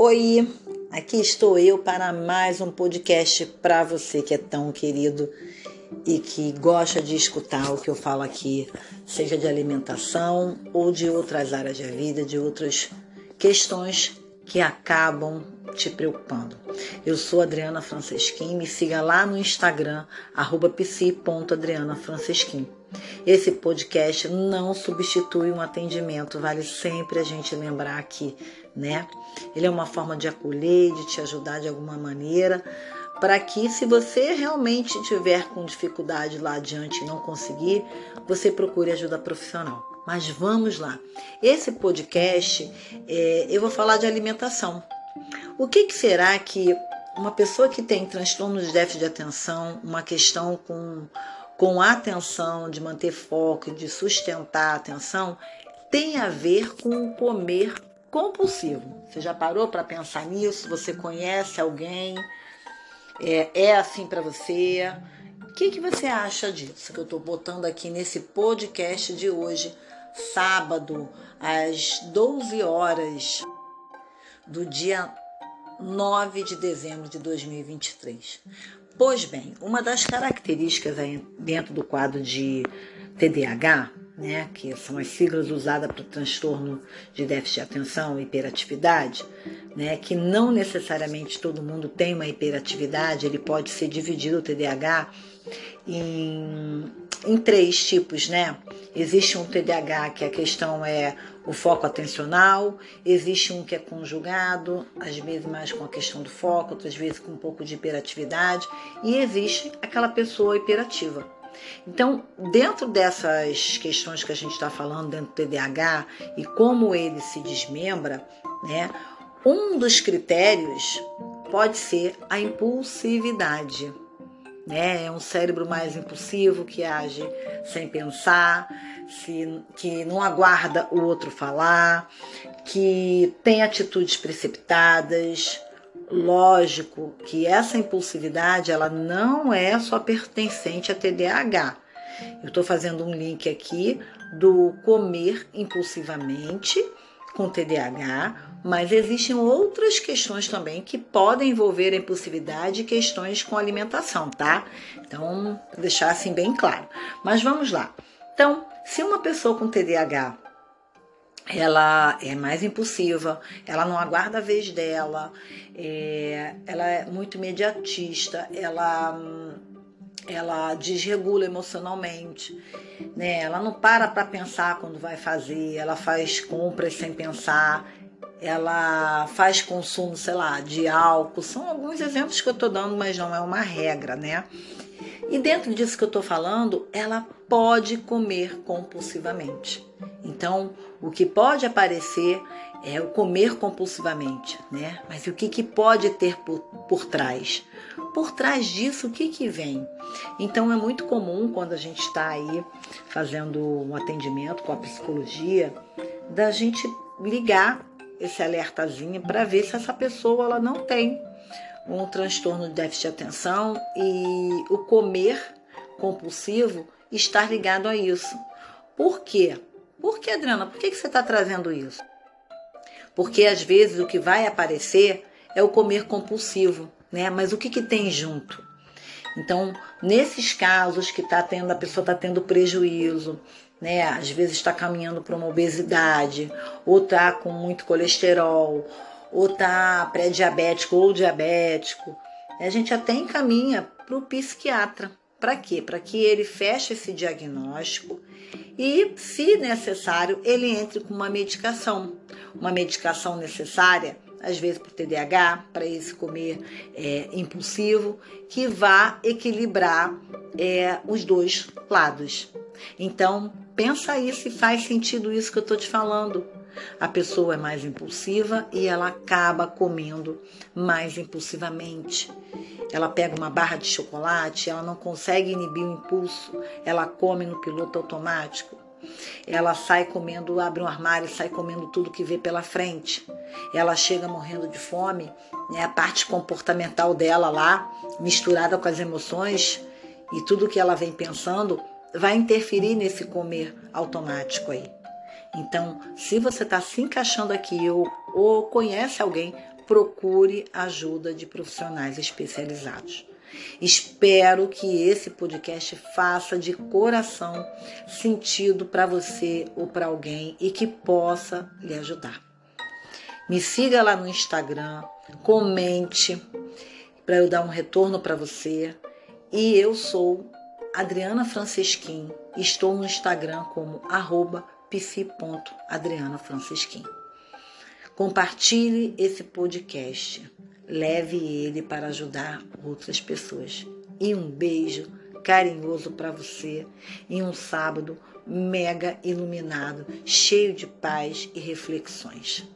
Oi, aqui estou eu para mais um podcast para você que é tão querido e que gosta de escutar o que eu falo aqui, seja de alimentação ou de outras áreas da vida, de outras questões que acabam te preocupando. Eu sou Adriana Francesquim, me siga lá no Instagram, psi.adrianafrancesquim. Esse podcast não substitui um atendimento, vale sempre a gente lembrar aqui, né? Ele é uma forma de acolher, de te ajudar de alguma maneira, para que, se você realmente tiver com dificuldade lá adiante e não conseguir, você procure ajuda profissional. Mas vamos lá. Esse podcast é, eu vou falar de alimentação. O que, que será que uma pessoa que tem transtorno de déficit de atenção, uma questão com com atenção, de manter foco, de sustentar a atenção, tem a ver com o comer compulsivo. Você já parou para pensar nisso? Você conhece alguém? É, é assim para você? O que, que você acha disso que eu estou botando aqui nesse podcast de hoje, sábado, às 12 horas do dia 9 de dezembro de 2023? Pois bem, uma das características dentro do quadro de TDAH, né, que são as siglas usadas para o transtorno de déficit de atenção e hiperatividade, né, que não necessariamente todo mundo tem uma hiperatividade, ele pode ser dividido o TDAH em, em três tipos, né? Existe um TDAH que a questão é o foco atencional, existe um que é conjugado, às vezes mais com a questão do foco, outras vezes com um pouco de hiperatividade, e existe aquela pessoa hiperativa. Então, dentro dessas questões que a gente está falando dentro do TDAH e como ele se desmembra, né, um dos critérios pode ser a impulsividade né? É um cérebro mais impulsivo que age sem pensar, se, que não aguarda o outro falar, que tem atitudes precipitadas. Lógico que essa impulsividade ela não é só pertencente a TDAH. Eu estou fazendo um link aqui do comer impulsivamente com TDAH, mas existem outras questões também que podem envolver a impulsividade e questões com alimentação, tá? Então, deixar assim bem claro. Mas vamos lá. Então, se uma pessoa com TDAH ela é mais impulsiva, ela não aguarda a vez dela, é, ela é muito imediatista, ela ela desregula emocionalmente, né? Ela não para para pensar quando vai fazer, ela faz compras sem pensar, ela faz consumo, sei lá, de álcool. São alguns exemplos que eu estou dando, mas não é uma regra, né? E dentro disso que eu estou falando, ela pode comer compulsivamente. Então, o que pode aparecer é o comer compulsivamente, né? Mas o que, que pode ter por, por trás? Por trás disso, o que, que vem? Então, é muito comum quando a gente está aí fazendo um atendimento com a psicologia, da gente ligar esse alertazinho para ver se essa pessoa ela não tem um transtorno de déficit de atenção e o comer compulsivo está ligado a isso. Por quê? Por que, Adriana? Por que, que você está trazendo isso? Porque às vezes o que vai aparecer é o comer compulsivo, né? Mas o que, que tem junto? Então, nesses casos que tá tendo, a pessoa está tendo prejuízo, né? Às vezes está caminhando para uma obesidade, ou está com muito colesterol, ou está pré-diabético ou diabético. A gente até encaminha para o psiquiatra. Para quê? Para que ele feche esse diagnóstico e, se necessário, ele entre com uma medicação. Uma medicação necessária, às vezes para o TDAH, para esse comer é, impulsivo, que vá equilibrar é, os dois lados. Então, pensa aí se faz sentido isso que eu estou te falando. A pessoa é mais impulsiva e ela acaba comendo mais impulsivamente. Ela pega uma barra de chocolate, ela não consegue inibir o impulso, ela come no piloto automático. Ela sai comendo, abre um armário e sai comendo tudo que vê pela frente. Ela chega morrendo de fome, né? a parte comportamental dela lá, misturada com as emoções e tudo que ela vem pensando, vai interferir nesse comer automático aí. Então, se você está se encaixando aqui ou, ou conhece alguém, procure ajuda de profissionais especializados. Espero que esse podcast faça de coração sentido para você ou para alguém e que possa lhe ajudar. Me siga lá no Instagram, comente para eu dar um retorno para você. E eu sou Adriana Francisquim. Estou no Instagram como arroba pifi.adrianafrancisquim. Compartilhe esse podcast. Leve ele para ajudar outras pessoas. E um beijo carinhoso para você em um sábado mega iluminado, cheio de paz e reflexões.